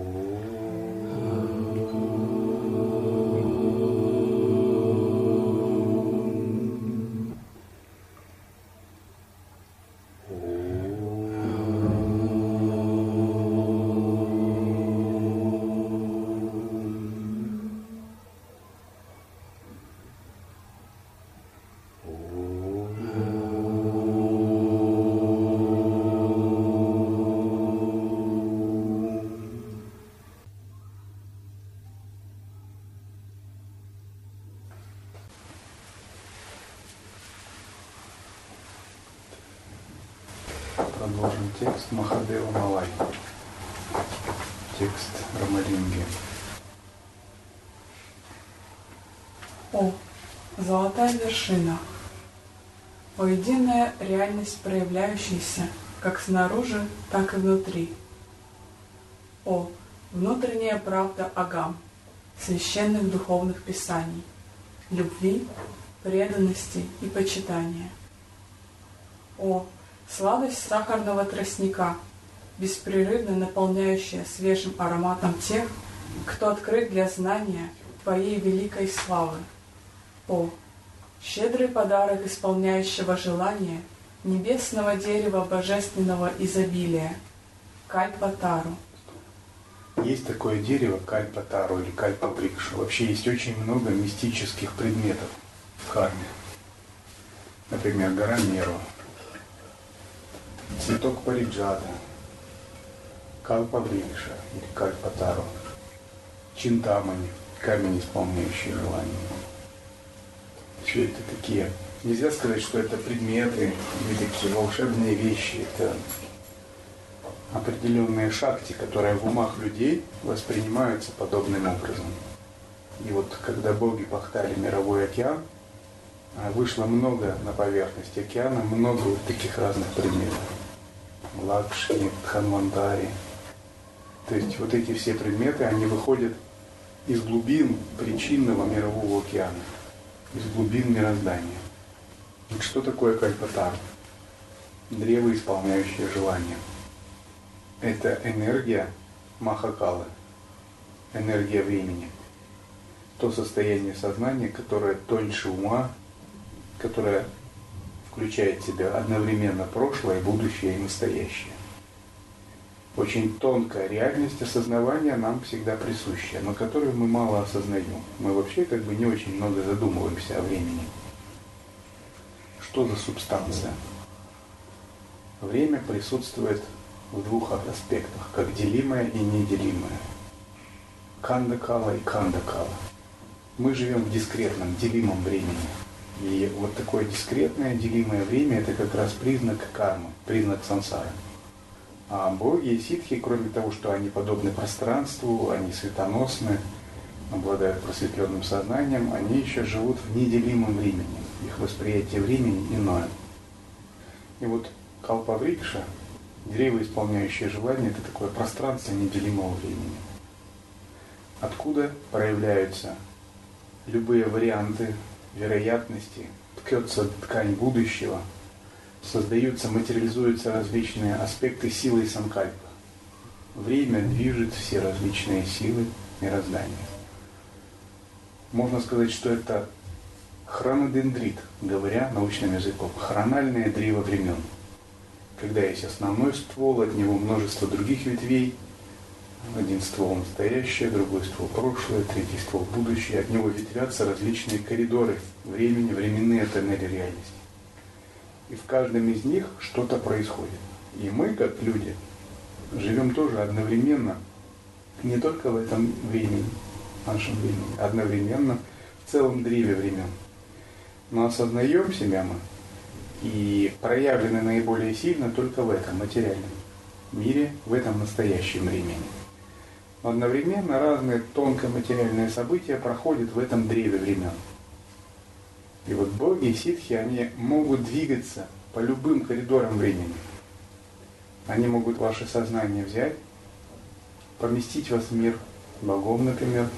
Ooh. Текст Махадева Малай. Текст Рамалинги. О, золотая вершина. О, единая реальность, проявляющаяся как снаружи, так и внутри. О, внутренняя правда Агам, священных духовных писаний, любви, преданности и почитания. О, Сладость сахарного тростника, беспрерывно наполняющая свежим ароматом тех, кто открыт для знания Твоей великой славы. О, щедрый подарок исполняющего желания небесного дерева божественного изобилия, Кальпатару. Есть такое дерево Кальпатару или Кальпаврикша. Вообще есть очень много мистических предметов в харме. Например, гора Меру, цветок париджата, кальпаврикша или кальпатару, чинтамани, камень, исполняющий желание. Все это такие, нельзя сказать, что это предметы или такие волшебные вещи, это определенные шахти, которые в умах людей воспринимаются подобным образом. И вот когда боги пахтали мировой океан, вышло много на поверхность океана, много вот таких разных предметов. Лакшми, Дханвантари. То есть вот эти все предметы, они выходят из глубин причинного мирового океана, из глубин мироздания. Что такое Кальпатар? Древо, исполняющее желание. Это энергия Махакалы, энергия времени. То состояние сознания, которое тоньше ума, которое включает в себя одновременно прошлое, будущее и настоящее. Очень тонкая реальность осознавания нам всегда присуща, но которую мы мало осознаем. Мы вообще как бы не очень много задумываемся о времени. Что за субстанция? Время присутствует в двух аспектах, как делимое и неделимое. Кандакала и кандакала. Мы живем в дискретном, делимом времени – и вот такое дискретное, делимое время – это как раз признак кармы, признак сансары. А боги и ситхи, кроме того, что они подобны пространству, они светоносны, обладают просветленным сознанием, они еще живут в неделимом времени. Их восприятие времени иное. И вот Калпаврикша, древо, исполняющее желание, это такое пространство неделимого времени. Откуда проявляются любые варианты вероятности, ткется ткань будущего, создаются, материализуются различные аспекты силы и санкальпа. Время движет все различные силы мироздания. Можно сказать, что это хронодендрит, говоря научным языком, хрональное древо времен. Когда есть основной ствол, от него множество других ветвей – один ствол настоящее, другой ствол прошлое, третий ствол будущее. От него ветвятся различные коридоры времени, временные тоннели реальности. И в каждом из них что-то происходит. И мы, как люди, живем тоже одновременно, не только в этом времени, нашем времени, одновременно в целом древе времен. Но осознаем себя мы и проявлены наиболее сильно только в этом материальном мире, в этом настоящем времени одновременно разные тонко-материальные события проходят в этом древе времен. И вот боги ситхи, они могут двигаться по любым коридорам времени. Они могут ваше сознание взять, поместить вас в мир богов, например.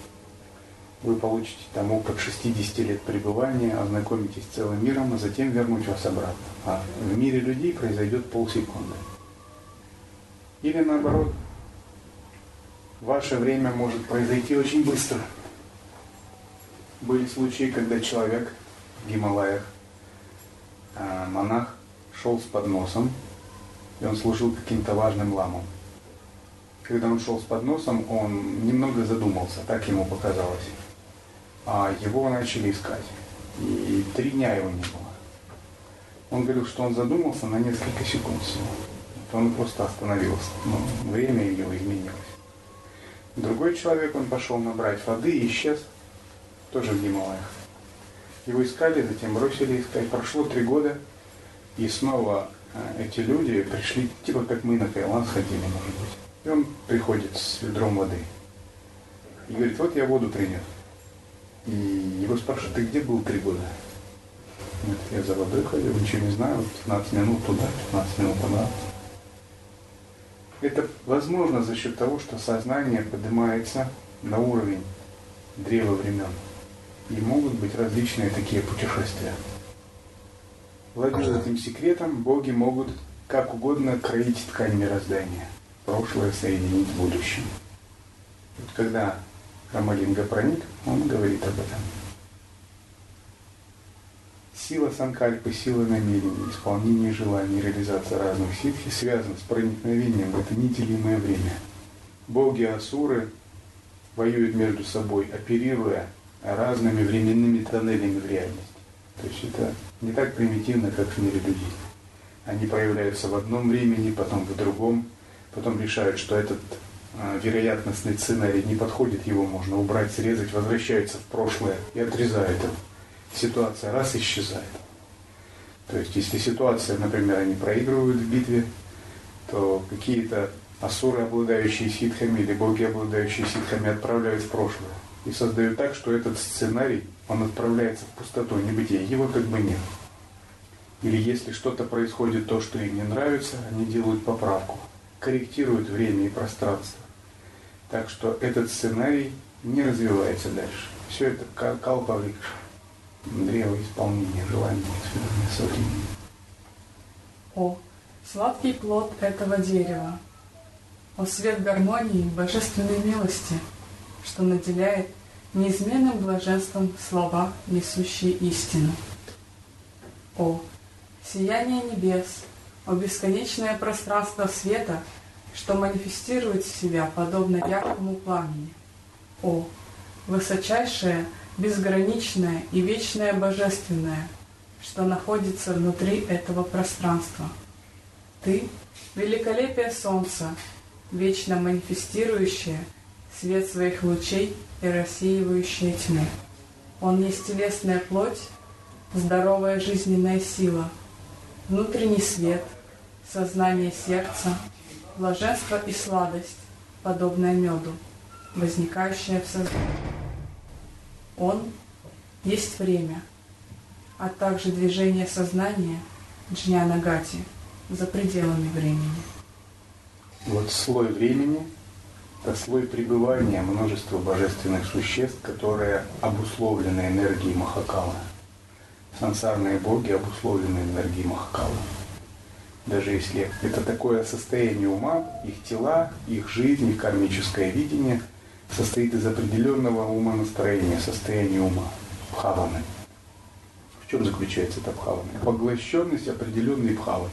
Вы получите там опыт 60 лет пребывания, ознакомитесь с целым миром, а затем вернуть вас обратно. А в мире людей произойдет полсекунды. Или наоборот, ваше время может произойти очень быстро. Были случаи, когда человек в Гималаях, а, монах, шел с подносом, и он служил каким-то важным ламам. Когда он шел с подносом, он немного задумался, так ему показалось. А его начали искать. И три дня его не было. Он говорил, что он задумался на несколько секунд всего. Он просто остановился. Но время у него изменилось. Другой человек, он пошел набрать воды и исчез, тоже в Гималаях. Его искали, затем бросили искать. Прошло три года, и снова э, эти люди пришли, типа как мы на Таиланд ходили, может быть. И он приходит с ведром воды. И говорит, вот я воду принес. И его спрашивают, ты где был три года? Говорит, я за водой ходил, ничего не знаю, 15 минут туда, 15 минут туда. Это возможно за счет того, что сознание поднимается на уровень древа времен. И могут быть различные такие путешествия. Владея этим секретом, боги могут как угодно кроить ткань мироздания. Прошлое соединить с будущим. Вот когда Рамалинга проник, он говорит об этом. Сила санкальпы, сила намерений, исполнение желаний, реализация разных ситхи связана с проникновением в это неделимое время. Боги асуры воюют между собой, оперируя разными временными тоннелями в реальности. То есть это не так примитивно, как в мире людей. Они появляются в одном времени, потом в другом, потом решают, что этот э, вероятностный сценарий не подходит, его можно убрать, срезать, возвращаются в прошлое и отрезают это ситуация раз исчезает. То есть, если ситуация, например, они проигрывают в битве, то какие-то асуры, обладающие ситхами, или боги, обладающие ситхами, отправляют в прошлое. И создают так, что этот сценарий, он отправляется в пустоту, небытие, его как бы нет. Или если что-то происходит, то, что им не нравится, они делают поправку, корректируют время и пространство. Так что этот сценарий не развивается дальше. Все это калпаврикша древо исполнения желаний, связанное со временем. О, сладкий плод этого дерева! О, свет гармонии божественной милости, что наделяет неизменным блаженством слова, несущие истину. О, сияние небес, о бесконечное пространство света, что манифестирует себя подобно яркому пламени. О, высочайшее безграничное и вечное божественное, что находится внутри этого пространства. Ты — великолепие солнца, вечно манифестирующее свет своих лучей и рассеивающее тьму. Он есть телесная плоть, здоровая жизненная сила, внутренний свет, сознание сердца, блаженство и сладость, подобное меду, возникающее в сознании. Он есть время, а также движение сознания Джняна Гати за пределами времени. Вот слой времени – это слой пребывания множества божественных существ, которые обусловлены энергией Махакала. Сансарные боги обусловлены энергией Махакала. Даже если это такое состояние ума, их тела, их жизнь, их кармическое видение – состоит из определенного умонастроения, состояния ума, бхаваны. В чем заключается эта бхавана? Поглощенность определенной бхавой.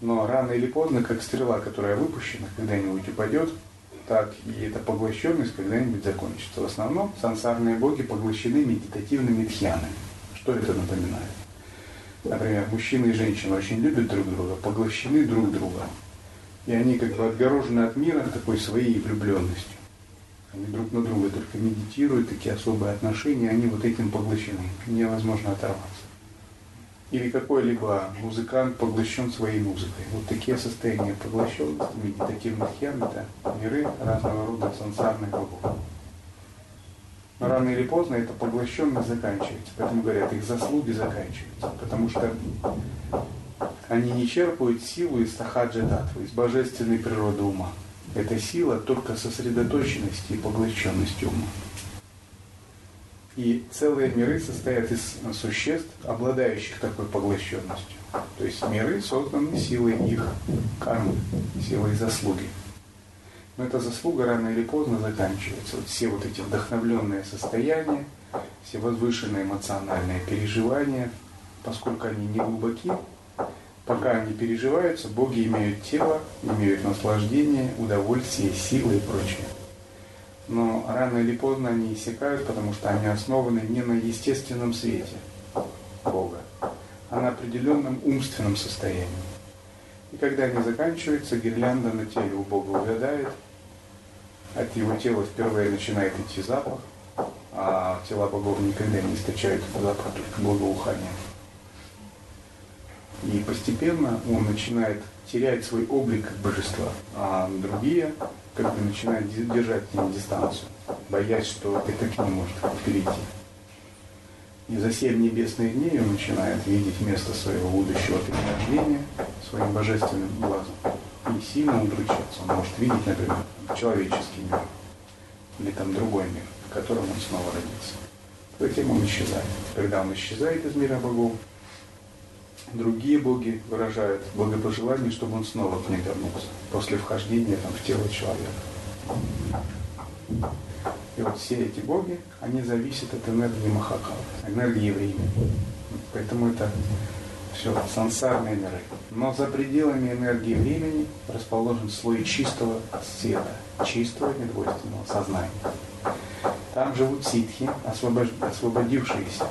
Но рано или поздно, как стрела, которая выпущена, когда-нибудь упадет, так и эта поглощенность когда-нибудь закончится. В основном сансарные боги поглощены медитативными дхьянами. Что это напоминает? Например, мужчина и женщина очень любят друг друга, поглощены друг друга. И они как бы отгорожены от мира такой своей влюбленностью. Они друг на друга только медитируют, такие особые отношения, они вот этим поглощены. Невозможно оторваться. Или какой-либо музыкант поглощен своей музыкой. Вот такие состояния поглощенности, медитативных ям, это миры разного рода сансарных богов. Но рано или поздно эта поглощенность заканчивается. Поэтому говорят, их заслуги заканчиваются. Потому что они не черпают силу из сахаджа датвы, из божественной природы ума. Это сила только сосредоточенности и поглощенности ума. И целые миры состоят из существ, обладающих такой поглощенностью. То есть миры созданы силой их кармы, силой заслуги. Но эта заслуга рано или поздно заканчивается. Вот все вот эти вдохновленные состояния, все возвышенные эмоциональные переживания, поскольку они не глубоки, пока они переживаются, боги имеют тело, имеют наслаждение, удовольствие, силы и прочее. Но рано или поздно они иссякают, потому что они основаны не на естественном свете Бога, а на определенном умственном состоянии. И когда они заканчиваются, гирлянда на теле у Бога увядает, от его тела впервые начинает идти запах, а тела богов никогда не источают запах, только благоухание. И постепенно он начинает терять свой облик как божества, а другие как бы начинают держать к ним дистанцию, боясь, что это к ним может перейти. И за семь небесных дней он начинает видеть место своего будущего перерождения своим божественным глазом. И сильно удручаться. Он может видеть, например, человеческий мир или там другой мир, в котором он снова родится. Затем он исчезает. Когда он исчезает из мира богов, другие боги выражают благопожелание, чтобы он снова к ним вернулся после вхождения там, в тело человека. И вот все эти боги, они зависят от энергии Махакала, энергии времени. Поэтому это все сансарные миры. Но за пределами энергии времени расположен слой чистого света, чистого недвойственного сознания. Там живут ситхи, освободившиеся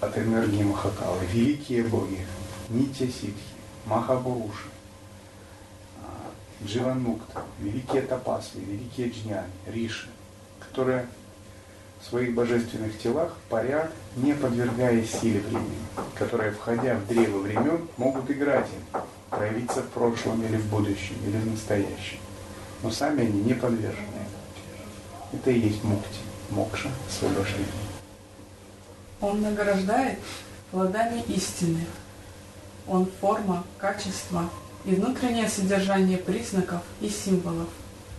от энергии Махакала, великие боги, Нитя Ситхи, Махабуруши, Дживанукта, великие тапасли, великие джняни, риши которые в своих божественных телах парят, не подвергаясь силе времени, которые, входя в древо времен, могут играть им, проявиться в прошлом или в будущем, или в настоящем. Но сами они не подвержены. Это и есть мукти, мокша, освобождение. Он награждает плодами истины. Он форма, качество и внутреннее содержание признаков и символов,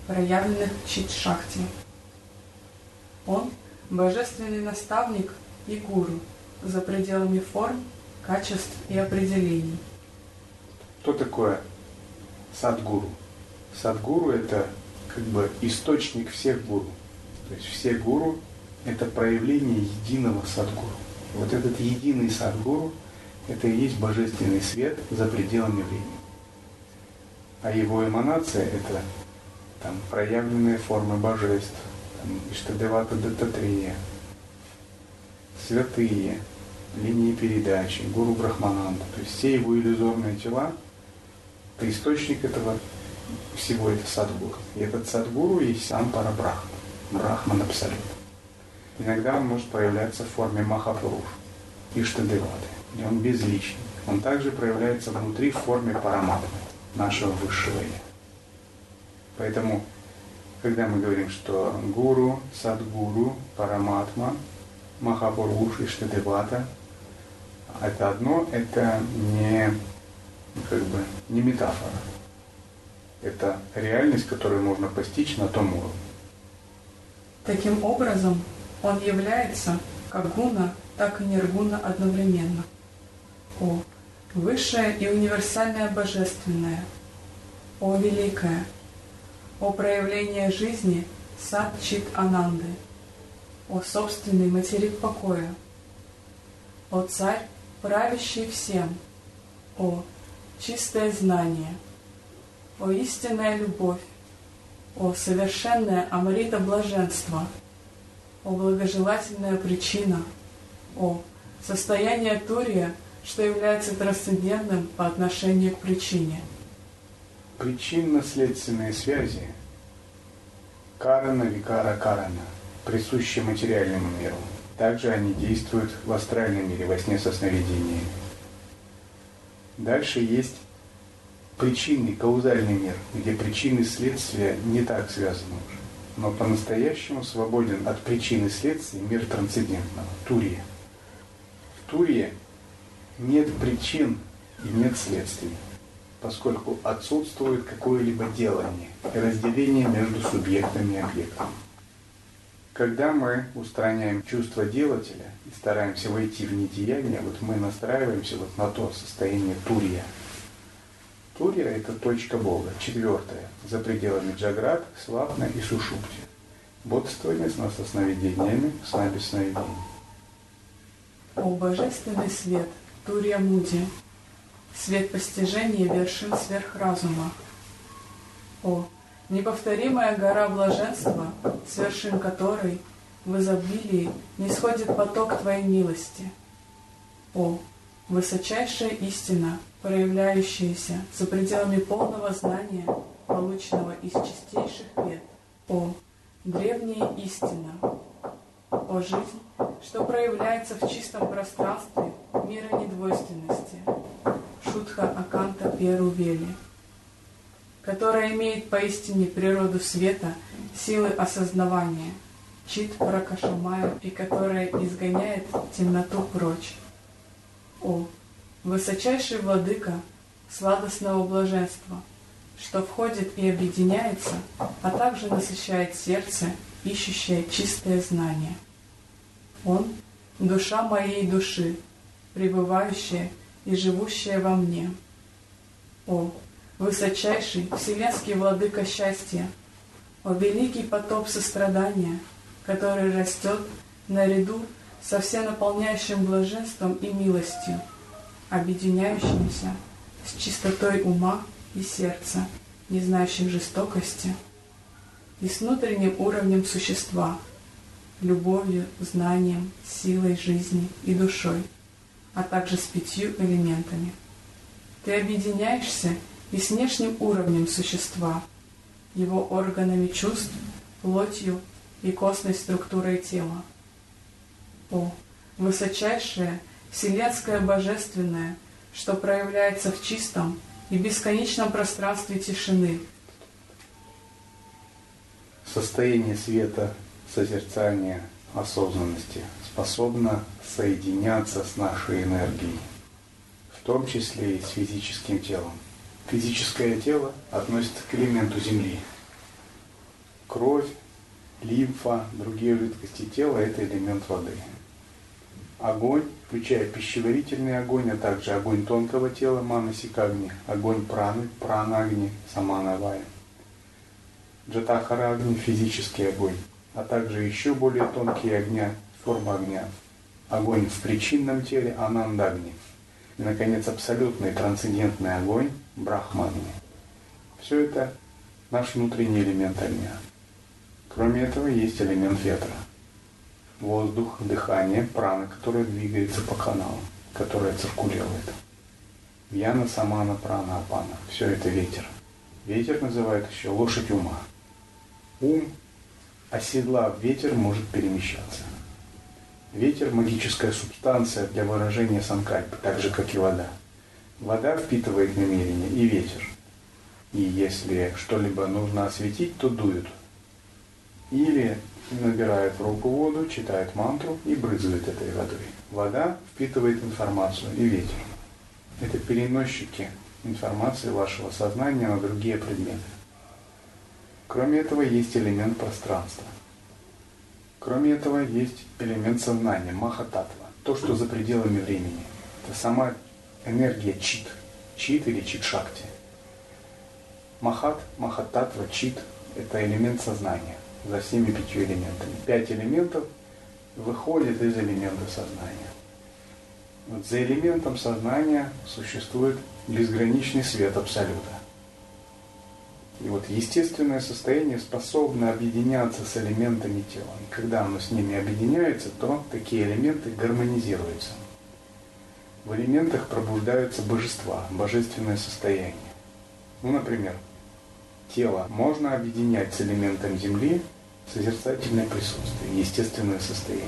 проявленных в чит-шахте. Он – божественный наставник и гуру за пределами форм, качеств и определений. Что такое садгуру? Садгуру – это как бы источник всех гуру. То есть все гуру – это проявление единого садгуру. Вот этот единый садгуру – это и есть божественный свет за пределами времени. А его эманация – это там, проявленные формы божеств, Иштадевата Даттатрея, святые, линии передачи, Гуру Брахмананда, то есть все его иллюзорные тела, это источник этого всего это Садгуру. И этот Садгуру есть сам Парабрахма, Брахман Абсолют. Иногда он может проявляться в форме Махапуруш, Иштадеваты, и он безличный. Он также проявляется внутри в форме Параматмы, нашего высшего Я. Поэтому когда мы говорим, что гуру, садгуру, параматма, махапуруш, иштадевата, это одно, это не, как бы, не метафора. Это реальность, которую можно постичь на том уровне. Таким образом, он является как гуна, так и ниргуна одновременно. О, высшее и универсальное божественное. О, великое, о проявлении жизни сад Чит Ананды, о собственный материк покоя, о царь, правящий всем, о чистое знание, о истинная любовь, о совершенное Амрита блаженство, о благожелательная причина, о состояние Турия, что является трансцендентным по отношению к причине – причинно-следственные связи карана, викара, карана, присущие материальному миру. Также они действуют в астральном мире, во сне со сновидениями. Дальше есть причинный, каузальный мир, где причины следствия не так связаны уже. Но по-настоящему свободен от причины и следствия мир трансцендентного, Турия. В Турии нет причин и нет следствий поскольку отсутствует какое-либо делание и разделение между субъектами и объектом. Когда мы устраняем чувство делателя и стараемся войти в недеяние, вот мы настраиваемся вот на то состояние турья. Турия – это точка Бога. Четвертая. За пределами Джаграт, Свапна и Сушупти. Бодствование, сна со сновидениями, сна без сновидений. О божественный свет, Турья Муди, свет постижения вершин сверхразума. О, неповторимая гора блаженства, с вершин которой в изобилии не сходит поток Твоей милости. О, высочайшая истина, проявляющаяся за пределами полного знания, полученного из чистейших вет. О, древняя истина! О, жизнь, что проявляется в чистом пространстве мира недвойственности. Шутха Аканта Перувели, которая имеет поистине природу света, силы осознавания, чит Пракашамая, и которая изгоняет темноту прочь. О, высочайший владыка сладостного блаженства, что входит и объединяется, а также насыщает сердце, ищущее чистое знание. Он — душа моей души, пребывающая и живущая во мне. О, высочайший вселенский владыка счастья, о великий потоп сострадания, который растет наряду со всенаполняющим блаженством и милостью, объединяющимися с чистотой ума и сердца, не знающим жестокости, и с внутренним уровнем существа, любовью, знанием, силой жизни и душой, а также с пятью элементами. Ты объединяешься и с внешним уровнем существа, его органами чувств, плотью и костной структурой тела – о, высочайшее, вселенское божественное, что проявляется в чистом и бесконечном пространстве тишины. Состояние света, созерцания, осознанности способно соединяться с нашей энергией, в том числе и с физическим телом. Физическое тело относится к элементу Земли. Кровь, лимфа, другие жидкости тела – это элемент воды огонь, включая пищеварительный огонь, а также огонь тонкого тела, манасикагни, огонь праны, пранагни, саманавая. Джатахара огни, физический огонь, а также еще более тонкие огня, форма огня. Огонь в причинном теле, анандагни. И, наконец, абсолютный трансцендентный огонь, брахмагни. Все это наш внутренний элемент огня. Кроме этого, есть элемент ветра – воздух, дыхание, прана, которая двигается по каналам, которая циркулирует. Яна, самана, прана, апана. Все это ветер. Ветер называют еще лошадь ума. Ум, оседлав ветер, может перемещаться. Ветер – магическая субстанция для выражения санкальпы, так же, как и вода. Вода впитывает намерение и ветер. И если что-либо нужно осветить, то дует. Или набирает в руку воду, читает мантру и брызгает этой водой. Вода впитывает информацию и ветер. Это переносчики информации вашего сознания на другие предметы. Кроме этого, есть элемент пространства. Кроме этого, есть элемент сознания, махататва, то, что за пределами времени. Это сама энергия чит, чит или чит-шакти. Махат, махататва, чит – это элемент сознания за всеми пятью элементами. Пять элементов выходит из элемента сознания. Вот за элементом сознания существует безграничный свет Абсолюта. И вот естественное состояние способно объединяться с элементами тела. И когда оно с ними объединяется, то такие элементы гармонизируются. В элементах пробуждаются божества, божественное состояние. Ну, например, тело можно объединять с элементом Земли, созерцательное присутствие, естественное состояние.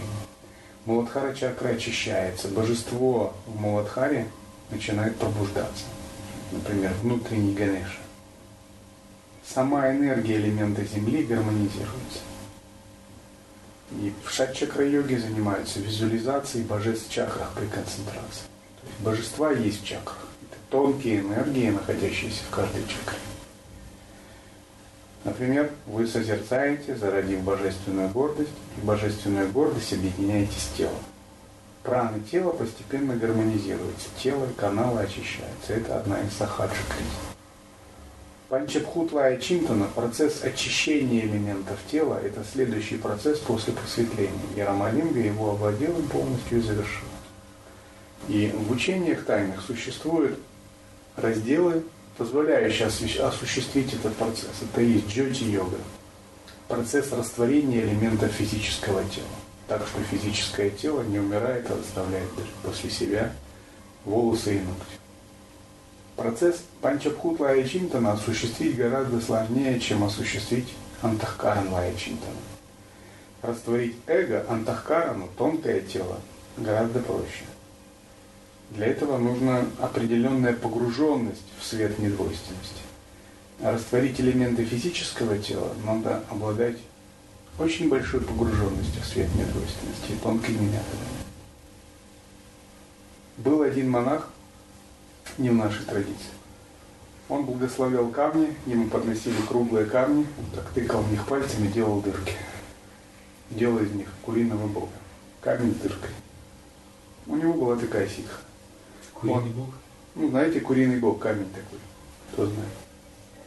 Муладхара чакра очищается, божество в Муладхаре начинает пробуждаться. Например, внутренний Ганеша. Сама энергия элемента Земли гармонизируется. И в шат-чакра-йоге занимаются визуализацией божеств в чакрах при концентрации. То есть божества есть в чакрах. Это тонкие энергии, находящиеся в каждой чакре. Например, вы созерцаете, зародив божественную гордость, и божественную гордость объединяете с телом. Праны тела постепенно гармонизируются, тело и каналы очищаются. Это одна из сахаджи крис. Панчабхутла и Чинтана, процесс очищения элементов тела, это следующий процесс после просветления. Ярамалинга его овладел им полностью и завершил. И в учениях тайных существуют разделы, позволяющие осуществить этот процесс. Это и есть джоти-йога, процесс растворения элементов физического тела. Так что физическое тело не умирает, а оставляет после себя волосы и ногти. Процесс Панчабхут Лая осуществить гораздо сложнее, чем осуществить Антахкаран Лая. Растворить эго, Антахкарану, тонкое тело, гораздо проще. Для этого нужна определенная погруженность в свет недвойственности. Растворить элементы физического тела надо обладать очень большой погруженностью в свет недвойственности и тонкими методами. Был один монах, не в нашей традиции. Он благословлял камни, ему подносили круглые камни, так тыкал в них пальцами, делал дырки. Делал из них куриного бога. Камень с дыркой. У него была такая ситха. Куриный Он, бог? Ну, знаете, куриный бог, камень такой. Кто знает.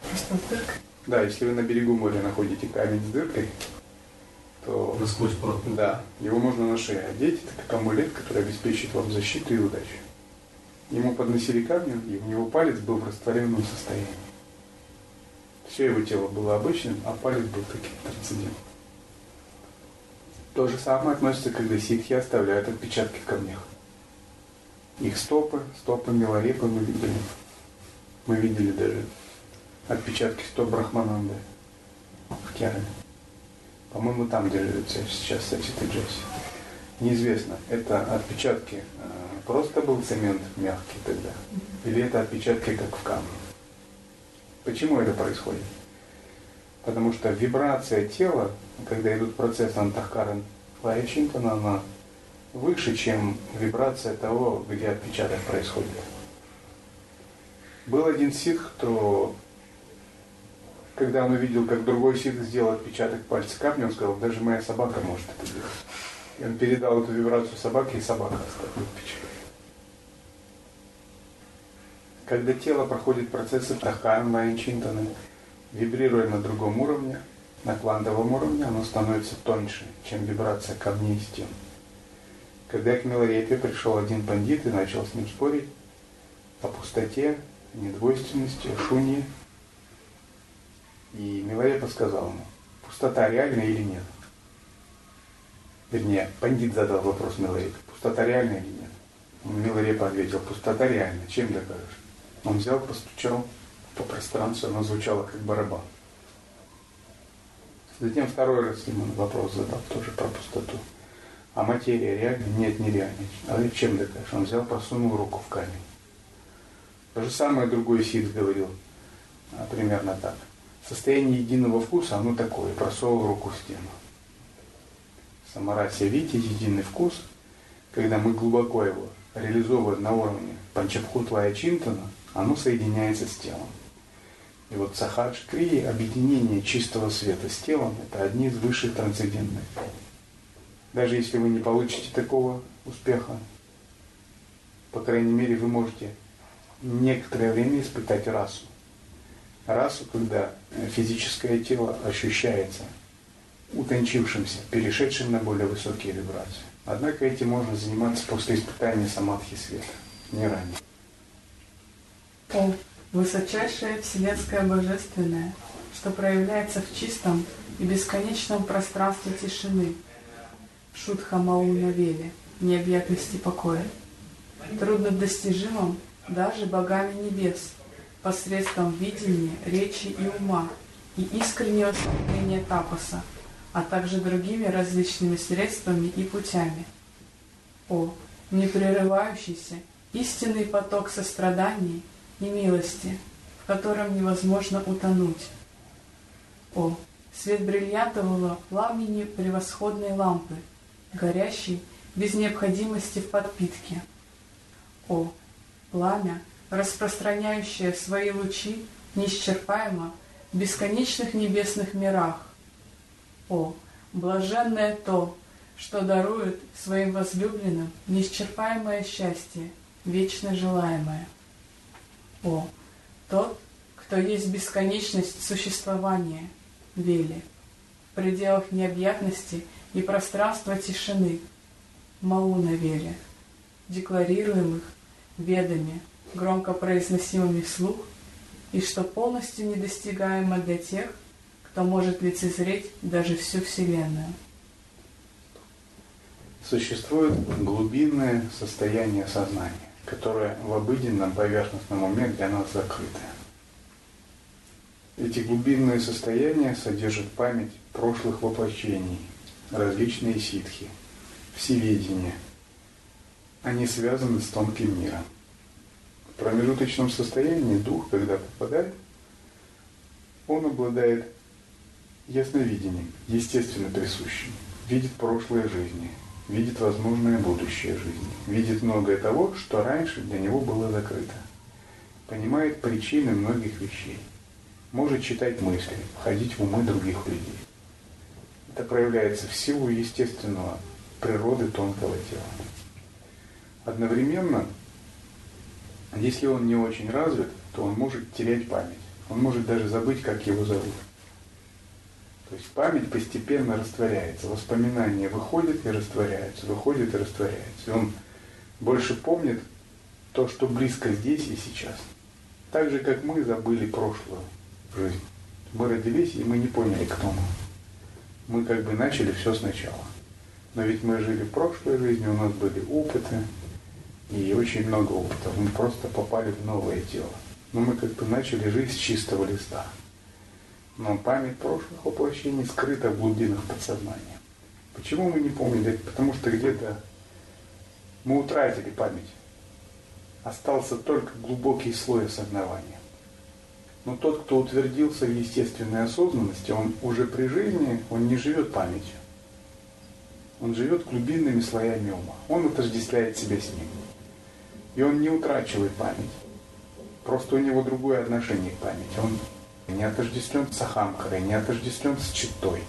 Просто с дыркой? Да, если вы на берегу моря находите камень с дыркой, то... Насквозь прот. Да, его можно на шею одеть. Это как амулет, который обеспечит вам защиту и удачу. Ему подносили камни, и у него палец был в растворенном состоянии. Все его тело было обычным, а палец был таким трансцендентным. То же самое относится, когда ситхи оставляют отпечатки в камнях. Их стопы, стопы Миларепы мы видели. Мы видели даже отпечатки стоп Брахмананды в Керале. По-моему, там держится сейчас Сачита Джесси. Неизвестно, это отпечатки э, просто был цемент мягкий тогда? Или это отпечатки как в камне? Почему это происходит? Потому что вибрация тела, когда идут процессы антахкаран лаячинтана, она выше, чем вибрация того, где отпечаток происходит. Был один ситх, кто, когда он увидел, как другой ситх сделал отпечаток пальца камня, он сказал, даже моя собака может это сделать. И он передал эту вибрацию собаке, и собака оставила отпечаток. Когда тело проходит процессы и Чинтаны, вибрируя на другом уровне, на квантовом уровне, оно становится тоньше, чем вибрация камней и стен. Когда к Миларепе пришел один пандит и начал с ним спорить о пустоте, недвойственности, о шуне, и Миларепа сказал ему, пустота реальна или нет? Вернее, пандит задал вопрос Миларепе, пустота реальна или нет? Миларепа ответил, пустота реальна, чем докажешь? Он взял, постучал по пространству, оно звучало как барабан. Затем второй раз ему вопрос задал, тоже про пустоту. А материя реальна? Нет, нереальна. А чем докажешь? Он взял, просунул руку в камень. То же самое другой Сид говорил, а, примерно так. Состояние единого вкуса, оно такое, просовывал руку в стену. Самарасия, видите, единый вкус, когда мы глубоко его реализовываем на уровне Панчабхутла и Чинтана – оно соединяется с телом. И вот сахадж крии, объединение чистого света с телом, это одни из высших трансцендентных. Даже если вы не получите такого успеха, по крайней мере, вы можете некоторое время испытать расу. Расу, когда физическое тело ощущается утончившимся, перешедшим на более высокие вибрации. Однако этим можно заниматься после испытания самадхи света, не ранее. О, высочайшее вселенское божественное, что проявляется в чистом и бесконечном пространстве тишины, Шутха Мауна Вели, необъятности покоя, трудно достижимым даже богами небес, посредством видения, речи и ума, и искреннего стремления тапоса, а также другими различными средствами и путями. О, непрерывающийся, истинный поток состраданий – и милости, в котором невозможно утонуть. О, свет бриллиантового пламени превосходной лампы, горящей без необходимости в подпитке. О, пламя, распространяющее свои лучи неисчерпаемо в бесконечных небесных мирах. О, блаженное то, что дарует своим возлюбленным неисчерпаемое счастье, вечно желаемое. О, тот, кто есть бесконечность существования, Вели, в пределах необъятности и пространства тишины, Мауна Вели, декларируемых ведами, громко произносимыми вслух, и что полностью недостигаемо для тех, кто может лицезреть даже всю Вселенную. Существует глубинное состояние сознания, которое в обыденном поверхностном уме для нас закрыто. Эти глубинные состояния содержат память прошлых воплощений, различные ситхи, всеведение. Они связаны с тонким миром. В промежуточном состоянии дух, когда попадает, он обладает ясновидением, естественно присущим, видит прошлые жизни, видит возможное будущее жизни, видит многое того, что раньше для него было закрыто, понимает причины многих вещей, может читать мысли, входить в умы других людей. Это проявляется в силу естественного природы тонкого тела. Одновременно, если он не очень развит, то он может терять память. Он может даже забыть, как его зовут. То есть память постепенно растворяется, воспоминания выходят и растворяются, выходят и растворяются. И он больше помнит то, что близко здесь и сейчас. Так же, как мы забыли прошлую жизнь. Мы родились, и мы не поняли, кто мы. Мы как бы начали все сначала. Но ведь мы жили в прошлой жизни, у нас были опыты, и очень много опытов. Мы просто попали в новое тело. Но мы как бы начали жить с чистого листа. Но память прошлых воплощений скрыта в глубинах подсознания. Почему мы не помним? Потому что где-то мы утратили память. Остался только глубокий слой осознавания. Но тот, кто утвердился в естественной осознанности, он уже при жизни, он не живет памятью. Он живет глубинными слоями ума. Он отождествляет себя с ним. И он не утрачивает память. Просто у него другое отношение к памяти. Он не отождествлен с Ахамкарой, не отождествлен с Читой.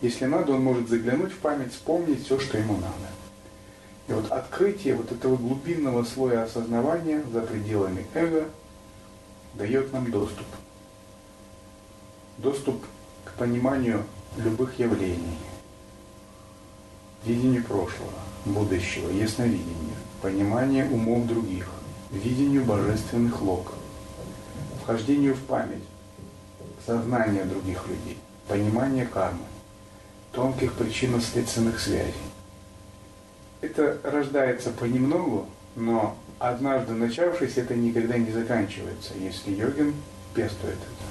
Если надо, он может заглянуть в память, вспомнить все, что ему надо. И вот открытие вот этого глубинного слоя осознавания за пределами эго дает нам доступ. Доступ к пониманию любых явлений, видению прошлого, будущего, ясновидению, пониманию умов других, видению божественных лог, вхождению в память, сознание других людей, понимание кармы, тонких причинно-следственных связей. Это рождается понемногу, но однажды начавшись, это никогда не заканчивается, если йогин пестует это.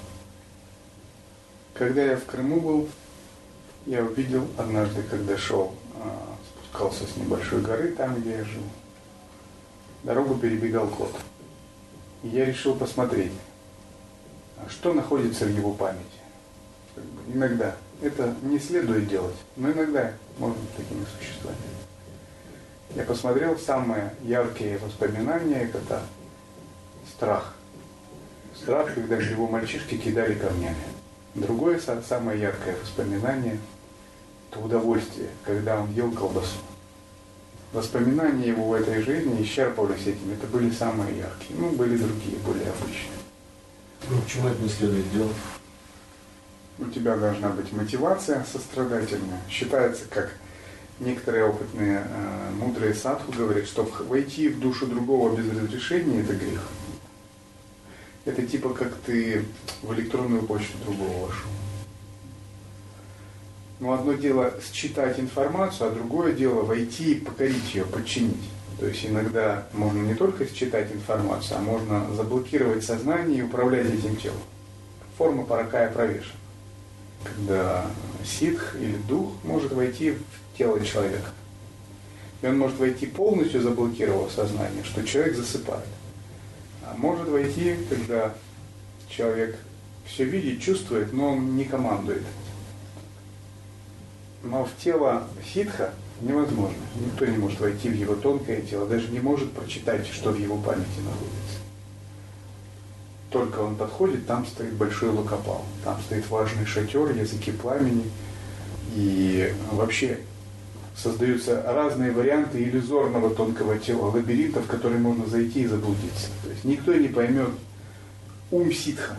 Когда я в Крыму был, я увидел однажды, когда шел, а, спускался с небольшой горы, там, где я жил, дорогу перебегал кот. И я решил посмотреть, а что находится в его памяти. Иногда. Это не следует делать, но иногда можно такими существами. Я посмотрел, самые яркие воспоминания – это страх. Страх, когда его мальчишки кидали камнями. Другое самое яркое воспоминание – это удовольствие, когда он ел колбасу. Воспоминания его в этой жизни исчерпывались этим. Это были самые яркие. Ну, были другие, более обычные. Ну, почему это не следует делать? У тебя должна быть мотивация сострадательная. Считается, как некоторые опытные э, мудрые садху говорят, что войти в душу другого без разрешения – это грех. Это типа как ты в электронную почту другого вошел. Но одно дело считать информацию, а другое дело войти и покорить ее, подчинить. То есть иногда можно не только считать информацию, а можно заблокировать сознание и управлять этим телом. Форма паракая провешена. Когда ситх или дух может войти в тело человека. И он может войти полностью заблокировав сознание, что человек засыпает. А может войти, когда человек все видит, чувствует, но он не командует. Но в тело ситха невозможно. Никто не может войти в его тонкое тело, даже не может прочитать, что в его памяти находится. Только он подходит, там стоит большой локопал, там стоит важный шатер, языки пламени, и вообще создаются разные варианты иллюзорного тонкого тела, лабиринтов, в которые можно зайти и заблудиться. То есть никто не поймет ум ситха,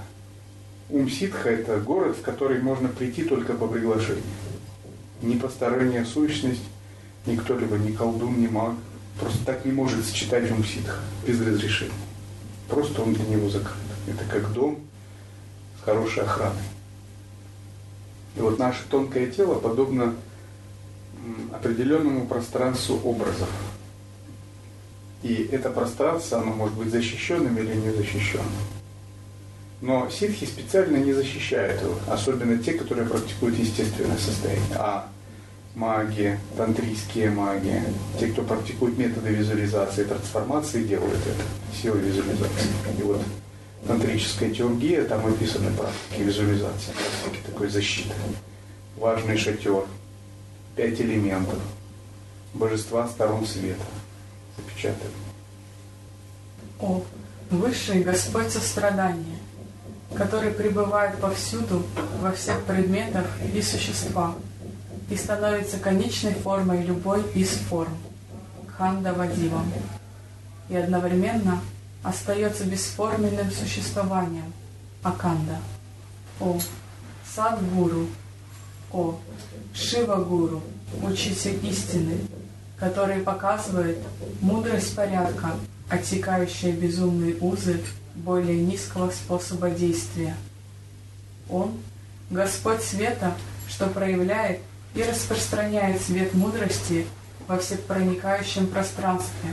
Ум-ситха – это город, в который можно прийти только по приглашению. Ни посторонняя сущность, ни кто-либо, ни колдун, ни маг просто так не может сочетать ум-ситха без разрешения. Просто он для него закрыт. Это как дом с хорошей охраной. И вот наше тонкое тело подобно определенному пространству образов. И это пространство, оно может быть защищенным или незащищенным. Но ситхи специально не защищают его, особенно те, которые практикуют естественное состояние. А маги, тантрийские маги, те, кто практикует методы визуализации трансформации, делают это, силы визуализации. И вот тантрическая теургия, там описаны практики визуализации, практики такой защиты. Важный шатер, пять элементов, божества сторон света. Запечатали. О, высший Господь сострадания, который пребывает повсюду, во всех предметах и существах, и становится конечной формой любой из форм, ханда вадивом, и одновременно остается бесформенным существованием, аканда. О, Садгуру, о, Шива-гуру, учитель истины, который показывает мудрость порядка, отсекающая безумные узы более низкого способа действия. Он – Господь света, что проявляет и распространяет свет мудрости во всепроникающем пространстве,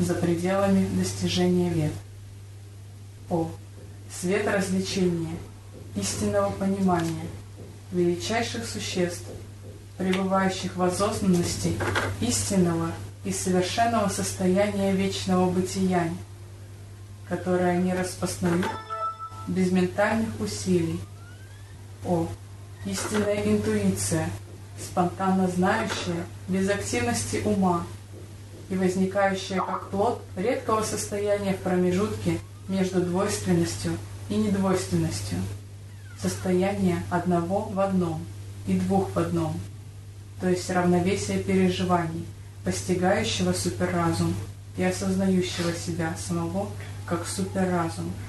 за пределами достижения вет. О, свет развлечения, истинного понимания, величайших существ, пребывающих в осознанности истинного и совершенного состояния вечного бытия, которое они распознают без ментальных усилий. О, истинная интуиция, спонтанно знающая, без активности ума и возникающая как плод редкого состояния в промежутке между двойственностью и недвойственностью, состояние одного в одном и двух в одном – то есть равновесие переживаний, постигающего суперразум и осознающего себя самого как суперразум –